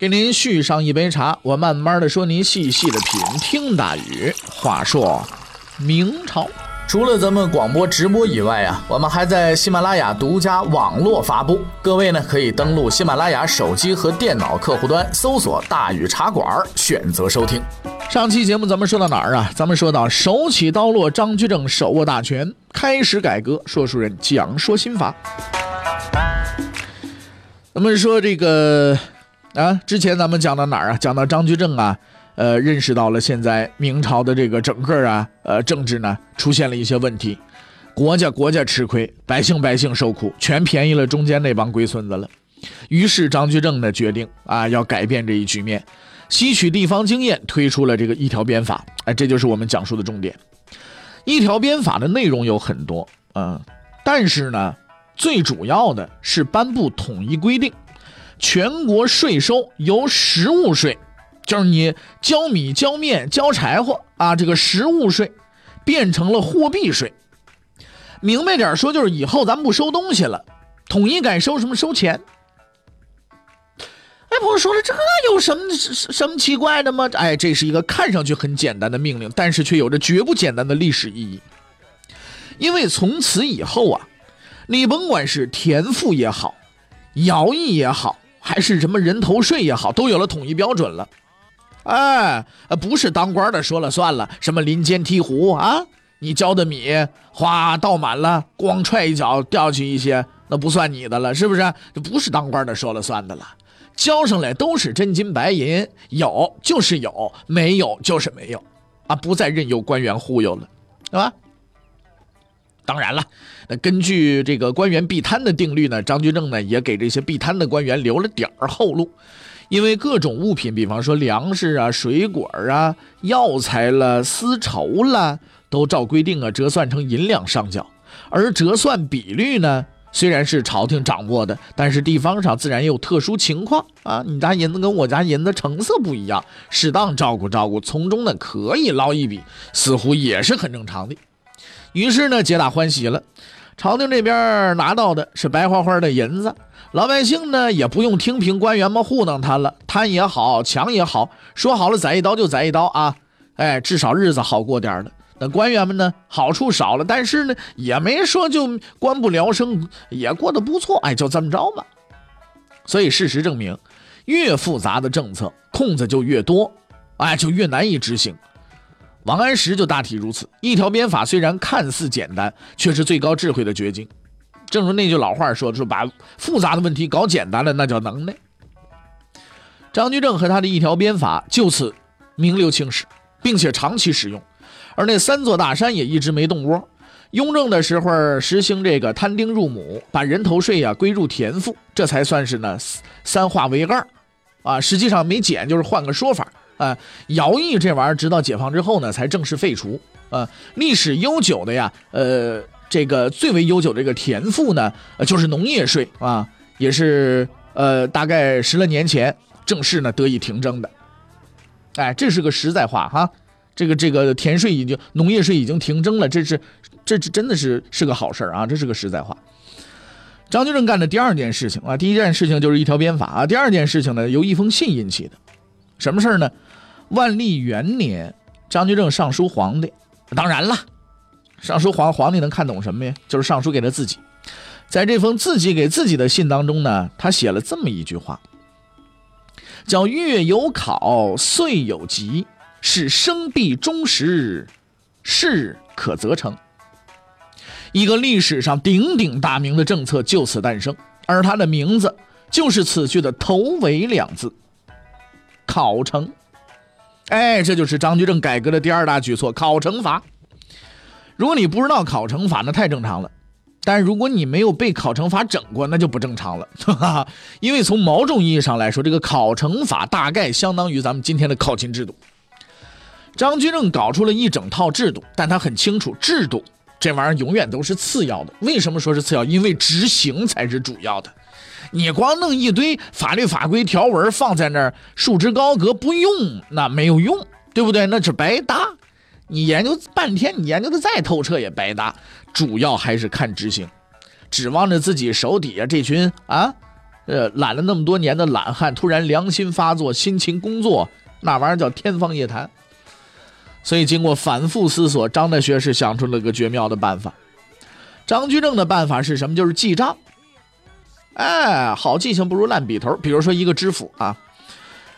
给您续上一杯茶，我慢慢的说，您细细的品。听大宇话说，明朝除了咱们广播直播以外啊，我们还在喜马拉雅独家网络发布。各位呢，可以登录喜马拉雅手机和电脑客户端，搜索“大宇茶馆”，选择收听。上期节目咱们说到哪儿啊？咱们说到手起刀落，张居正手握大权，开始改革。说书人讲说心法。咱们说这个。啊，之前咱们讲到哪儿啊？讲到张居正啊，呃，认识到了现在明朝的这个整个啊，呃，政治呢出现了一些问题，国家国家吃亏，百姓百姓受苦，全便宜了中间那帮龟孙子了。于是张居正呢决定啊，要改变这一局面，吸取地方经验，推出了这个一条鞭法。哎，这就是我们讲述的重点。一条鞭法的内容有很多，嗯，但是呢，最主要的是颁布统一规定。全国税收由实物税，就是你交米、交面、交柴火啊，这个实物税变成了货币税。明白点说，就是以后咱不收东西了，统一改收什么收钱。哎，朋友说了，这有什么什么奇怪的吗？哎，这是一个看上去很简单的命令，但是却有着绝不简单的历史意义。因为从此以后啊，你甭管是田赋也好，徭役也好。还是什么人头税也好，都有了统一标准了。哎，不是当官的说了算了。什么林间提壶啊，你交的米哗倒满了，光踹一脚掉去一些，那不算你的了，是不是？这不是当官的说了算的了，交上来都是真金白银，有就是有，没有就是没有，啊，不再任由官员忽悠了，是吧？当然了，那根据这个官员避贪的定律呢，张居正呢也给这些避贪的官员留了点儿后路，因为各种物品，比方说粮食啊、水果啊、药材了、丝绸了，都照规定啊折算成银两上缴。而折算比率呢，虽然是朝廷掌握的，但是地方上自然也有特殊情况啊，你家银子跟我家银子成色不一样，适当照顾照顾，从中呢可以捞一笔，似乎也是很正常的。于是呢，皆大欢喜了。朝廷这边拿到的是白花花的银子，老百姓呢也不用听凭官员们糊弄他了，贪也好，抢也好，说好了宰一刀就宰一刀啊！哎，至少日子好过点了。那官员们呢，好处少了，但是呢，也没说就官不聊生，也过得不错。哎，就这么着吧。所以事实证明，越复杂的政策，空子就越多，哎，就越难以执行。王安石就大体如此。一条鞭法虽然看似简单，却是最高智慧的绝境。正如那句老话说：“说把复杂的问题搞简单了，那叫能耐。”张居正和他的一条鞭法就此名留青史，并且长期使用。而那三座大山也一直没动窝。雍正的时候实行这个摊丁入亩，把人头税呀归入田赋，这才算是呢三化为二。啊，实际上没减，就是换个说法。啊，徭役这玩意儿，直到解放之后呢，才正式废除。啊，历史悠久的呀，呃，这个最为悠久的这个田赋呢，就是农业税啊，也是呃，大概十来年前正式呢得以停征的。哎，这是个实在话哈，这个这个田税已经，农业税已经停征了，这是，这是真的是是个好事啊，这是个实在话。张居正干的第二件事情啊，第一件事情就是一条鞭法啊，第二件事情呢，由一封信引起的，什么事儿呢？万历元年，张居正上书皇帝。当然了，上书皇皇帝能看懂什么呀？就是上书给他自己。在这封自己给自己的信当中呢，他写了这么一句话，叫“月有考，岁有吉，是生必终时，事可则成。”一个历史上鼎鼎大名的政策就此诞生，而它的名字就是此句的头尾两字——考成。哎，这就是张居正改革的第二大举措——考成法。如果你不知道考成法，那太正常了；但如果你没有被考成法整过，那就不正常了。哈哈，因为从某种意义上来说，这个考成法大概相当于咱们今天的考勤制度。张居正搞出了一整套制度，但他很清楚，制度这玩意儿永远都是次要的。为什么说是次要？因为执行才是主要的。你光弄一堆法律法规条文放在那儿，束之高阁不用，那没有用，对不对？那是白搭。你研究半天，你研究的再透彻也白搭。主要还是看执行，指望着自己手底下这群啊，呃，懒了那么多年的懒汉，突然良心发作，辛勤工作，那玩意儿叫天方夜谭。所以经过反复思索，张大学士想出了个绝妙的办法。张居正的办法是什么？就是记账。哎，好记性不如烂笔头。比如说一个知府啊，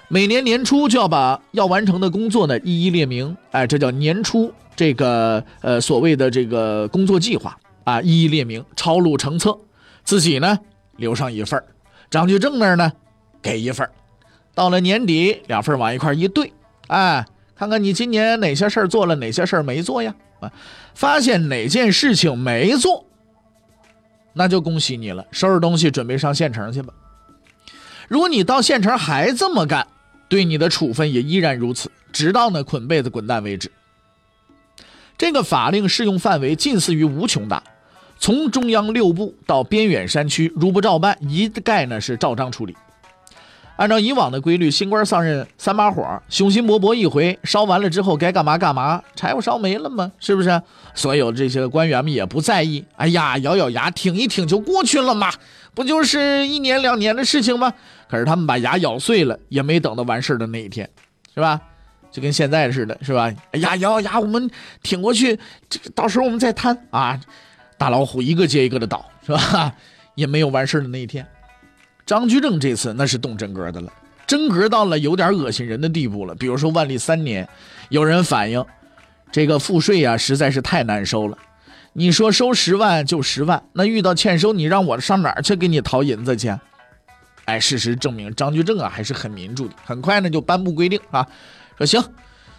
每年年初就要把要完成的工作呢一一列明。哎，这叫年初这个呃所谓的这个工作计划啊，一一列明，抄录成册，自己呢留上一份张居正那儿呢给一份到了年底两份往一块一对，哎，看看你今年哪些事儿做了，哪些事儿没做呀？啊，发现哪件事情没做。那就恭喜你了，收拾东西准备上县城去吧。如果你到县城还这么干，对你的处分也依然如此，直到呢捆被子滚蛋为止。这个法令适用范围近似于无穷大，从中央六部到边远山区，如不照办，一概呢是照章处理。按照以往的规律，新官上任三把火，雄心勃勃一回，烧完了之后该干嘛干嘛，柴火烧没了吗？是不是？所有这些官员们也不在意，哎呀，咬咬牙挺一挺就过去了嘛，不就是一年两年的事情吗？可是他们把牙咬碎了，也没等到完事的那一天，是吧？就跟现在似的，是吧？哎呀，咬咬牙，我们挺过去，这到时候我们再贪啊。大老虎一个接一个的倒，是吧？也没有完事的那一天。张居正这次那是动真格的了，真格到了有点恶心人的地步了。比如说万历三年，有人反映这个赋税啊实在是太难收了。你说收十万就十万，那遇到欠收，你让我上哪儿去给你讨银子去？哎，事实证明张居正啊还是很民主的，很快呢就颁布规定啊，说行，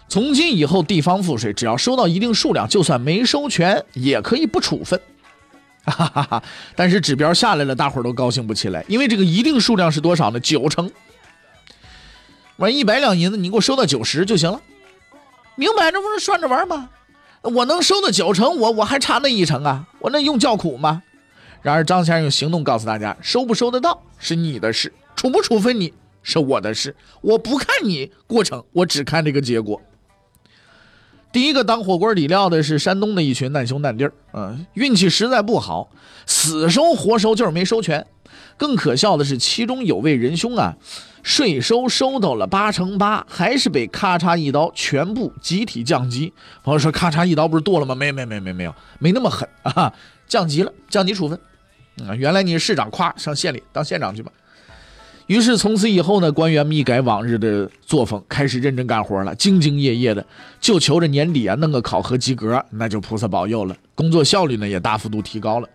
从今以后地方赋税只要收到一定数量，就算没收全也可以不处分。哈哈哈！但是指标下来了，大伙儿都高兴不起来，因为这个一定数量是多少呢？九成。我一百两银子，你给我收到九十就行了，明摆着不是算着玩吗？我能收到九成，我我还差那一成啊，我那用叫苦吗？然而张先生用行动告诉大家，收不收得到是你的事，处不处分你是我的事，我不看你过程，我只看这个结果。第一个当火锅底料的是山东的一群难兄难弟儿，嗯，运气实在不好，死收活收就是没收全。更可笑的是，其中有位仁兄啊，税收收到了八成八，还是被咔嚓一刀全部集体降级。朋友说，咔嚓一刀不是剁了吗？没没没没没有，没那么狠啊，降级了，降级处分。啊，原来你是市长，咵上县里当县长去吧。于是从此以后呢，官员们一改往日的作风，开始认真干活了，兢兢业业的，就求着年底啊弄个考核及格，那就菩萨保佑了。工作效率呢也大幅度提高了。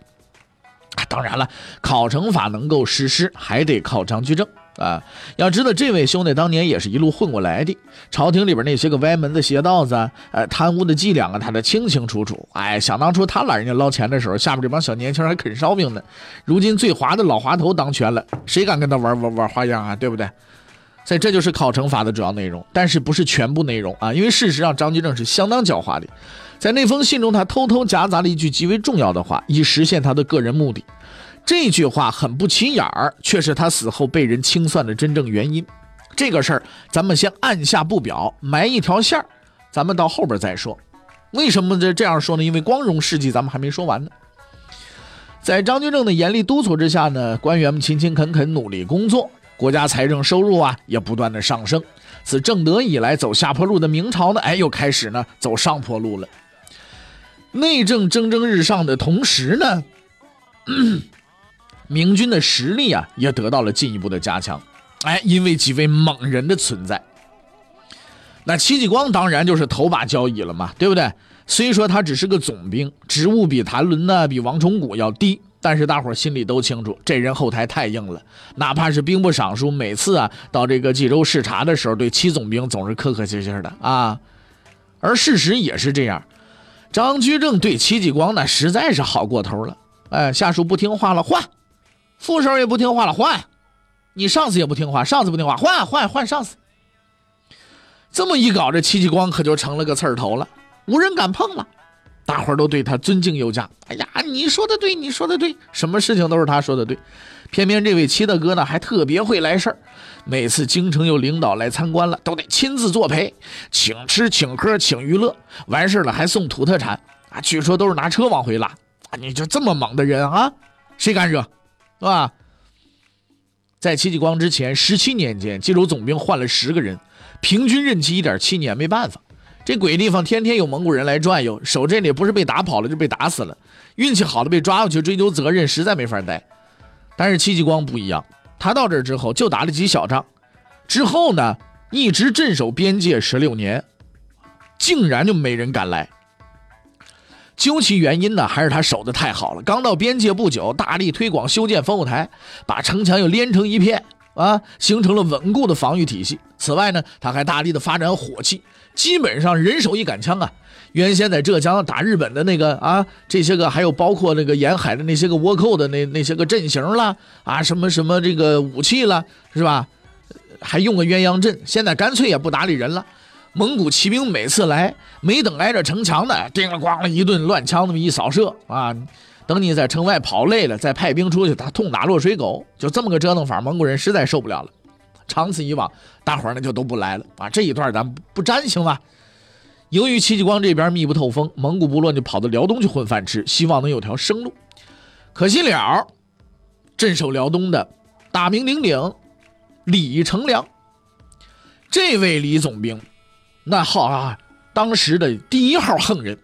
啊，当然了，考成法能够实施，还得靠张居正。啊，要知道这位兄弟当年也是一路混过来的，朝廷里边那些个歪门子邪道子，呃，贪污的伎俩啊，他的清清楚楚。哎，想当初他揽人家捞钱的时候，下边这帮小年轻还啃烧饼呢。如今最滑的老滑头当权了，谁敢跟他玩玩玩花样啊？对不对？所以这就是考成法的主要内容，但是不是全部内容啊？因为事实上张居正是相当狡猾的，在那封信中他偷偷夹杂了一句极为重要的话，以实现他的个人目的。这句话很不起眼儿，却是他死后被人清算的真正原因。这个事儿咱们先按下不表，埋一条线儿，咱们到后边再说。为什么这这样说呢？因为光荣事迹咱们还没说完呢。在张居正的严厉督促之下呢，官员们勤勤恳恳努力工作，国家财政收入啊也不断的上升。自正德以来走下坡路的明朝呢，哎，又开始呢走上坡路了。内政蒸蒸日上的同时呢。明军的实力啊，也得到了进一步的加强。哎，因为几位猛人的存在，那戚继光当然就是头把交椅了嘛，对不对？虽说他只是个总兵，职务比谭纶呢，比王崇古要低，但是大伙心里都清楚，这人后台太硬了。哪怕是兵部尚书，每次啊到这个冀州视察的时候，对戚总兵总是客客气气的啊。而事实也是这样，张居正对戚继光呢实在是好过头了。哎，下属不听话了，换。副手也不听话了，换；你上司也不听话，上司不听话，换换换上司。这么一搞，这戚继光可就成了个刺儿头了，无人敢碰了。大伙儿都对他尊敬有加。哎呀，你说的对，你说的对，什么事情都是他说的对。偏偏这位戚大哥呢，还特别会来事儿。每次京城有领导来参观了，都得亲自作陪，请吃请喝请娱乐，完事了还送土特产啊！据说都是拿车往回拉啊！你就这么猛的人啊，谁敢惹，是吧？在戚继光之前十七年间，冀州总兵换了十个人，平均任期一点七年。没办法，这鬼地方天天有蒙古人来转悠，守这里不是被打跑了，就被打死了。运气好的被抓回去追究责任，实在没法待。但是戚继光不一样，他到这之后就打了几小仗，之后呢一直镇守边界十六年，竟然就没人敢来。究其原因呢，还是他守的太好了。刚到边界不久，大力推广修建烽火台，把城墙又连成一片啊，形成了稳固的防御体系。此外呢，他还大力的发展火器，基本上人手一杆枪啊。原先在浙江打日本的那个啊，这些个还有包括那个沿海的那些个倭寇的那那些个阵型啦，啊什么什么这个武器啦，是吧？还用个鸳鸯阵，现在干脆也不搭理人了。蒙古骑兵每次来，没等挨着城墙呢，叮了咣了一顿乱枪，那么一扫射啊，等你在城外跑累了，再派兵出去，他痛打落水狗，就这么个折腾法，蒙古人实在受不了了。长此以往，大伙儿呢就都不来了啊。这一段咱不沾行吗？由于戚继光这边密不透风，蒙古部落就跑到辽东去混饭吃，希望能有条生路。可惜了，镇守辽东的大名鼎鼎李成梁，这位李总兵，那号啊，当时的第一号横人。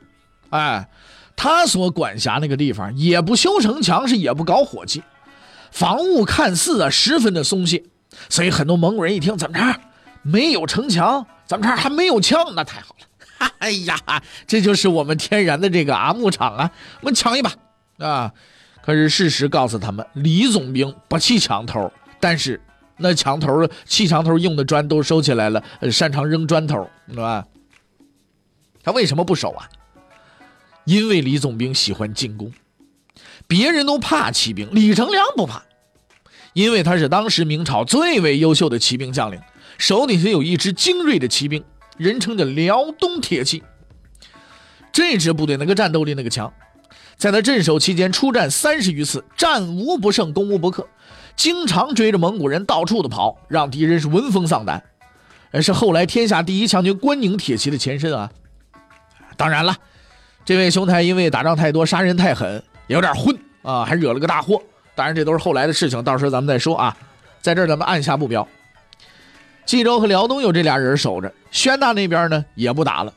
哎，他所管辖那个地方也不修城墙，是也不搞火器，防务看似啊十分的松懈。所以很多蒙古人一听，怎么着没有城墙，怎么着还没有枪，那太好了。哎呀，这就是我们天然的这个啊牧场啊，我们抢一把啊！可是事实告诉他们，李总兵不起墙头，但是那墙头砌墙头用的砖都收起来了，擅长扔砖头，是吧？他为什么不守啊？因为李总兵喜欢进攻，别人都怕骑兵，李成梁不怕，因为他是当时明朝最为优秀的骑兵将领，手底下有一支精锐的骑兵。人称叫辽东铁骑，这支部队那个战斗力那个强，在他镇守期间出战三十余次，战无不胜，攻无不克，经常追着蒙古人到处的跑，让敌人是闻风丧胆。而是后来天下第一强军关宁铁骑的前身啊。当然了，这位兄台因为打仗太多，杀人太狠，有点混啊，还惹了个大祸。当然这都是后来的事情，到时候咱们再说啊。在这儿咱们按下不表。冀州和辽东有这俩人守着，宣大那边呢也不打了。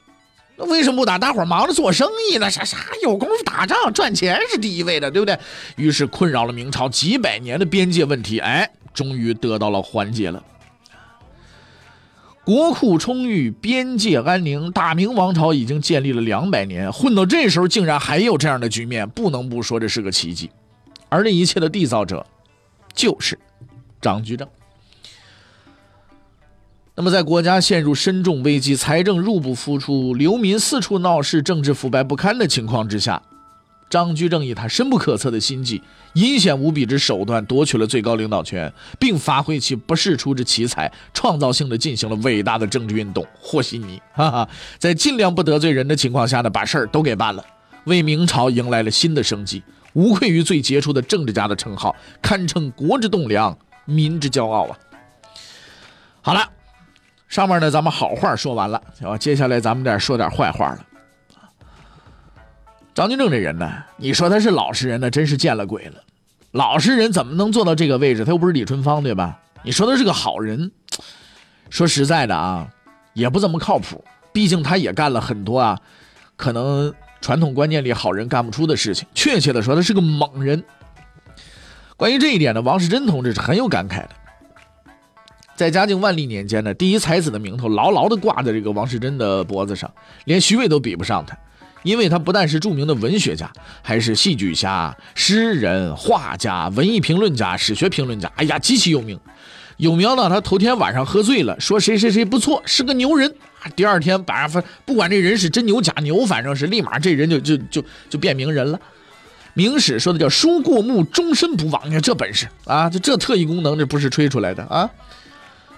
为什么不打？大伙忙着做生意呢，啥啥有功夫打仗？赚钱是第一位的，对不对？于是困扰了明朝几百年的边界问题，哎，终于得到了缓解了。国库充裕，边界安宁，大明王朝已经建立了两百年，混到这时候竟然还有这样的局面，不能不说这是个奇迹。而这一切的缔造者，就是张居正。那么，在国家陷入深重危机、财政入不敷出、流民四处闹事、政治腐败不堪的情况之下，张居正以他深不可测的心计、阴险无比之手段夺取了最高领导权，并发挥其不世出之奇才，创造性的进行了伟大的政治运动——和稀泥。哈哈，在尽量不得罪人的情况下呢，把事儿都给办了，为明朝迎来了新的生机，无愧于最杰出的政治家的称号，堪称国之栋梁、民之骄傲啊！好了。上面呢，咱们好话说完了，啊，接下来咱们再说点坏话了。张居正这人呢，你说他是老实人呢，真是见了鬼了。老实人怎么能做到这个位置？他又不是李春芳，对吧？你说他是个好人，说实在的啊，也不怎么靠谱。毕竟他也干了很多啊，可能传统观念里好人干不出的事情。确切的说，他是个猛人。关于这一点呢，王世贞同志是很有感慨的。在嘉靖万历年间呢，第一才子的名头牢牢地挂在这个王世贞的脖子上，连徐渭都比不上他，因为他不但是著名的文学家，还是戏剧家、诗人、画家、文艺评论家、史学评论家，哎呀，极其有名。有名到他头天晚上喝醉了，说谁谁谁不错，是个牛人第二天晚上，不管这人是真牛假牛，反正是立马这人就就就就变名人了。明史说的叫书过目，终身不忘，你看这本事啊，这这特异功能，这不是吹出来的啊。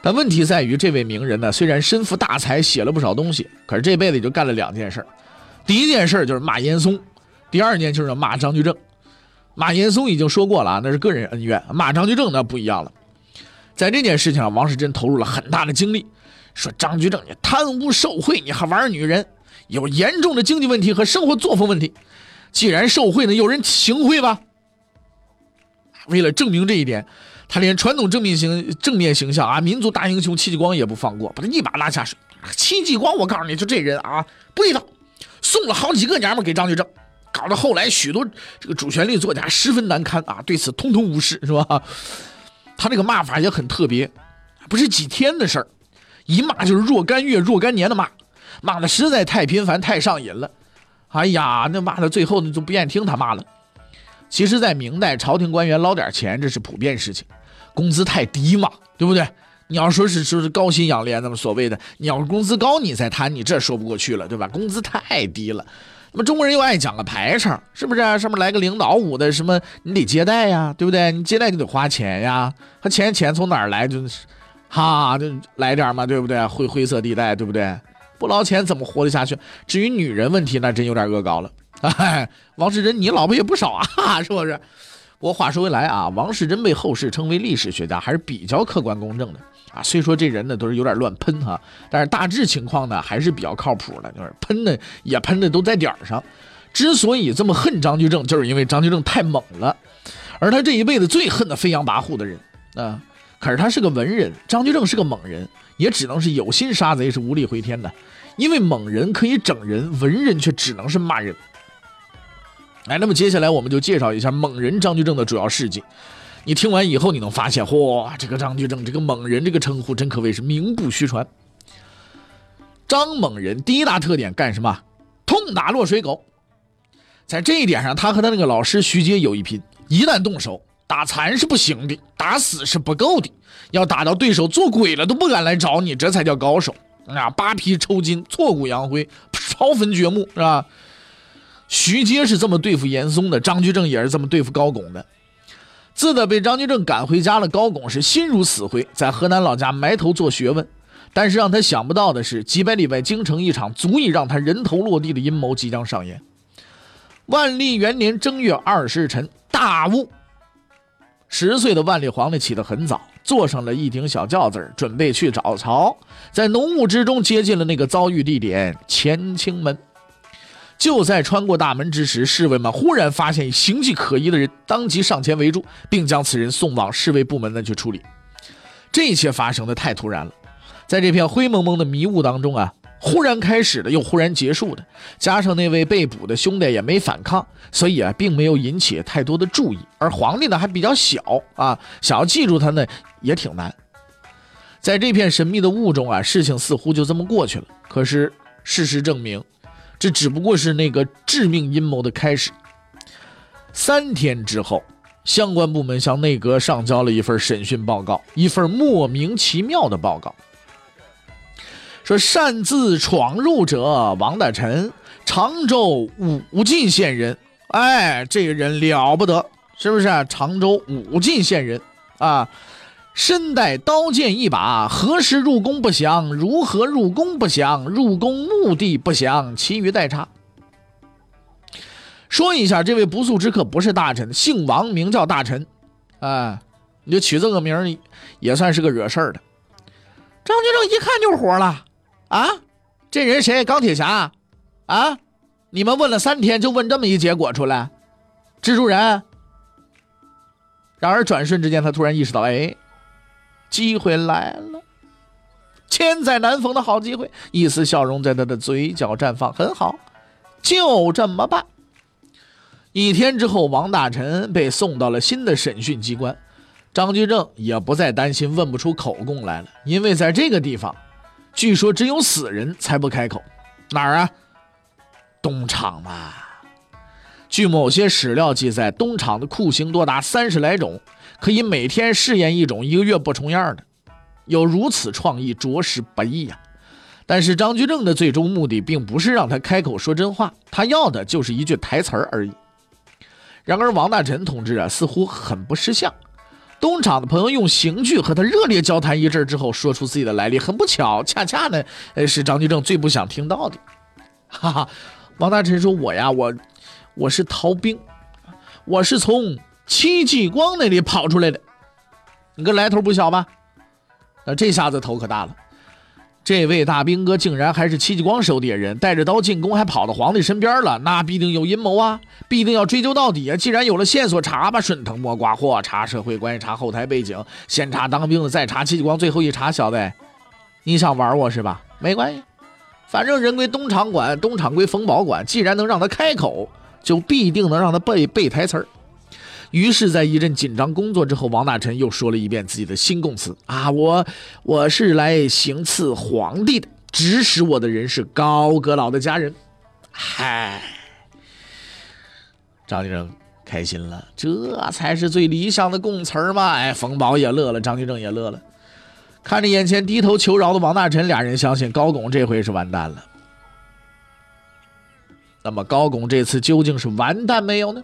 但问题在于，这位名人呢，虽然身负大才，写了不少东西，可是这辈子也就干了两件事第一件事就是骂严嵩，第二件就是骂张居正。骂严嵩已经说过了啊，那是个人恩怨；骂张居正那不一样了。在这件事情上，王世贞投入了很大的精力，说张居正你贪污受贿，你还玩女人，有严重的经济问题和生活作风问题。既然受贿呢，有人行贿吧？为了证明这一点。他连传统正面形正面形象啊，民族大英雄戚继光也不放过，把他一把拉下水。戚继光，我告诉你就这人啊，不地道，送了好几个娘们给张居正，搞得后来许多这个主旋律作家十分难堪啊，对此通通无视，是吧？他这个骂法也很特别，不是几天的事儿，一骂就是若干月、若干年的骂，骂的实在太频繁、太上瘾了。哎呀，那骂到最后呢，就不愿意听他骂了。其实，在明代，朝廷官员捞点钱，这是普遍事情。工资太低嘛，对不对？你要说是说是高薪养廉，那么所谓的你要是工资高，你再谈，你这说不过去了，对吧？工资太低了，那么中国人又爱讲个排场，是不是啊？上面来个领导舞的什么，你得接待呀，对不对？你接待就得花钱呀，他钱钱从哪儿来？就是，哈，就来点嘛，对不对？灰灰色地带，对不对？不捞钱怎么活得下去？至于女人问题，那真有点恶搞了。哎，王世贞，你老婆也不少啊，是不是？不过话说回来啊，王世贞被后世称为历史学家，还是比较客观公正的啊。虽说这人呢都是有点乱喷哈，但是大致情况呢还是比较靠谱的，就是喷的也喷的都在点儿上。之所以这么恨张居正，就是因为张居正太猛了，而他这一辈子最恨的飞扬跋扈的人啊。可是他是个文人，张居正是个猛人，也只能是有心杀贼，是无力回天的。因为猛人可以整人，文人却只能是骂人。哎，那么接下来我们就介绍一下猛人张居正的主要事迹。你听完以后，你能发现，嚯，这个张居正这个猛人这个称呼真可谓是名不虚传。张猛人第一大特点干什么？痛打落水狗。在这一点上，他和他那个老师徐阶有一拼。一旦动手，打残是不行的，打死是不够的，要打到对手做鬼了都不敢来找你，这才叫高手啊！扒皮抽筋，挫骨扬灰，刨坟掘墓，是吧？徐阶是这么对付严嵩的，张居正也是这么对付高拱的。自打被张居正赶回家了，高拱是心如死灰，在河南老家埋头做学问。但是让他想不到的是，几百里外京城一场足以让他人头落地的阴谋即将上演。万历元年正月二十日晨，大雾。十岁的万历皇帝起得很早，坐上了一顶小轿子，准备去找曹。在浓雾之中，接近了那个遭遇地点——乾清门。就在穿过大门之时，侍卫们忽然发现形迹可疑的人，当即上前围住，并将此人送往侍卫部门呢去处理。这一切发生的太突然了，在这片灰蒙蒙的迷雾当中啊，忽然开始的又忽然结束的，加上那位被捕的兄弟也没反抗，所以啊，并没有引起太多的注意。而皇帝呢还比较小啊，想要记住他呢也挺难。在这片神秘的雾中啊，事情似乎就这么过去了。可是事实证明。这只不过是那个致命阴谋的开始。三天之后，相关部门向内阁上交了一份审讯报告，一份莫名其妙的报告，说擅自闯入者王大臣，常州武进县人。哎，这个人了不得，是不是？常州武进县人啊。身带刀剑一把，何时入宫不详？如何入宫不详？入宫目的不详，其余待查。说一下，这位不速之客不是大臣，姓王，名叫大臣。哎，你就取这个名也算是个惹事儿的。张居正一看就火了啊！这人谁？钢铁侠啊？你们问了三天，就问这么一结果出来？蜘蛛人。然而转瞬之间，他突然意识到，哎。机会来了，千载难逢的好机会！一丝笑容在他的嘴角绽放，很好，就这么办。一天之后，王大臣被送到了新的审讯机关，张居正也不再担心问不出口供来了，因为在这个地方，据说只有死人才不开口。哪儿啊？东厂嘛。据某些史料记载，东厂的酷刑多达三十来种。可以每天试验一种一个月不重样的，有如此创意，着实不易呀。但是张居正的最终目的并不是让他开口说真话，他要的就是一句台词儿而已。然而王大臣同志啊，似乎很不识相，东厂的朋友用刑具和他热烈交谈一阵之后，说出自己的来历。很不巧，恰恰呢，呃，是张居正最不想听到的。哈哈，王大臣说：“我呀，我我是逃兵，我是从戚继光那里跑出来的。你个来头不小吧？那这下子头可大了。”这位大兵哥竟然还是戚继光手底下人，带着刀进宫，还跑到皇帝身边了，那必定有阴谋啊！必定要追究到底啊！既然有了线索，查吧，顺藤摸瓜，或，查社会关系，查后台背景，先查当兵的，再查戚继光，最后一查，小子，你想玩我是吧？没关系，反正人归东厂管，东厂归冯保管，既然能让他开口，就必定能让他背背台词儿。于是，在一阵紧张工作之后，王大臣又说了一遍自己的新供词啊，我我是来行刺皇帝的，指使我的人是高阁老的家人。嗨，张居正开心了，这才是最理想的供词嘛！哎，冯保也乐了，张居正也乐了，看着眼前低头求饶的王大臣，俩人相信高拱这回是完蛋了。那么高拱这次究竟是完蛋没有呢？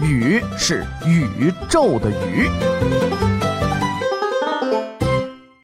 宇是宇宙的宇。